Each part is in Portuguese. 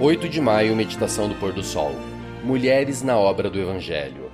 8 de maio, meditação do pôr do sol. Mulheres na obra do Evangelho.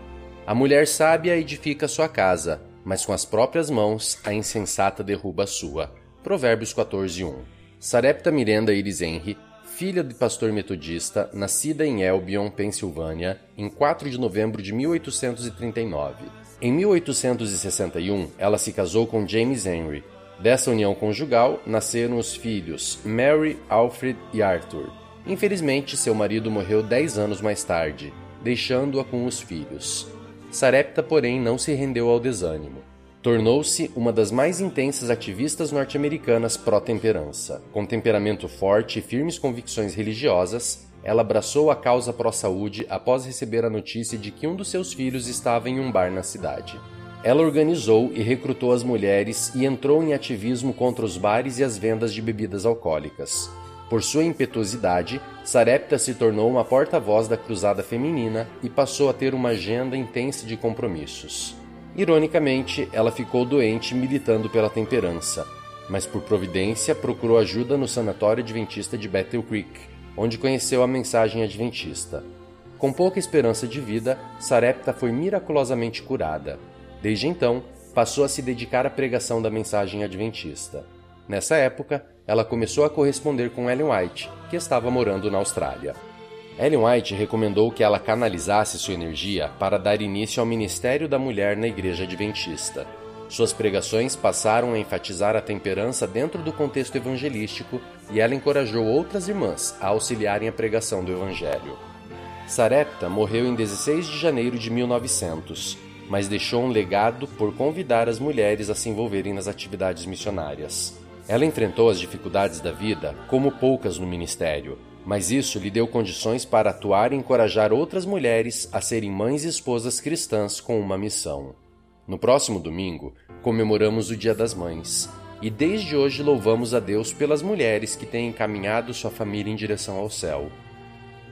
A mulher sábia edifica sua casa, mas com as próprias mãos a insensata derruba a sua. Provérbios 14:1. Sarepta Miranda Iris Henry, filha de pastor metodista, nascida em Albion, Pensilvânia, em 4 de novembro de 1839. Em 1861, ela se casou com James Henry. Dessa união conjugal nasceram os filhos Mary, Alfred e Arthur. Infelizmente, seu marido morreu dez anos mais tarde, deixando-a com os filhos. Sarepta, porém, não se rendeu ao desânimo. Tornou-se uma das mais intensas ativistas norte-americanas pró-temperança. Com temperamento forte e firmes convicções religiosas, ela abraçou a causa pró-saúde após receber a notícia de que um dos seus filhos estava em um bar na cidade. Ela organizou e recrutou as mulheres e entrou em ativismo contra os bares e as vendas de bebidas alcoólicas. Por sua impetuosidade, Sarepta se tornou uma porta-voz da cruzada feminina e passou a ter uma agenda intensa de compromissos. Ironicamente, ela ficou doente militando pela temperança, mas por providência procurou ajuda no sanatório adventista de Battle Creek, onde conheceu a mensagem adventista. Com pouca esperança de vida, Sarepta foi miraculosamente curada. Desde então, passou a se dedicar à pregação da mensagem adventista. Nessa época, ela começou a corresponder com Ellen White, que estava morando na Austrália. Ellen White recomendou que ela canalizasse sua energia para dar início ao ministério da mulher na Igreja Adventista. Suas pregações passaram a enfatizar a temperança dentro do contexto evangelístico e ela encorajou outras irmãs a auxiliarem a pregação do Evangelho. Sarepta morreu em 16 de janeiro de 1900, mas deixou um legado por convidar as mulheres a se envolverem nas atividades missionárias. Ela enfrentou as dificuldades da vida como poucas no ministério, mas isso lhe deu condições para atuar e encorajar outras mulheres a serem mães e esposas cristãs com uma missão. No próximo domingo, comemoramos o Dia das Mães, e desde hoje louvamos a Deus pelas mulheres que têm encaminhado sua família em direção ao céu.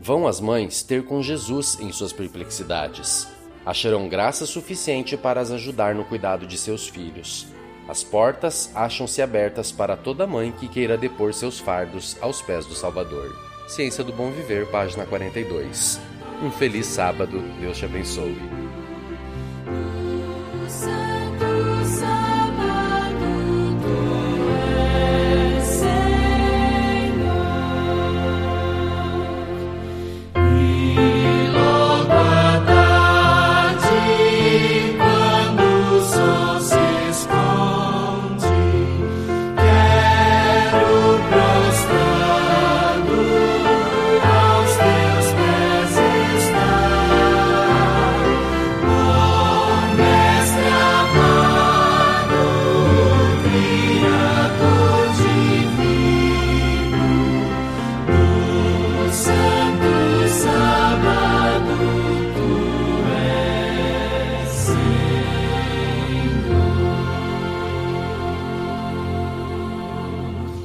Vão as mães ter com Jesus em suas perplexidades. Acharão graça suficiente para as ajudar no cuidado de seus filhos as portas acham-se abertas para toda mãe que queira depor seus fardos aos pés do Salvador. Ciência do Bom Viver, página 42. Um feliz sábado, Deus te abençoe.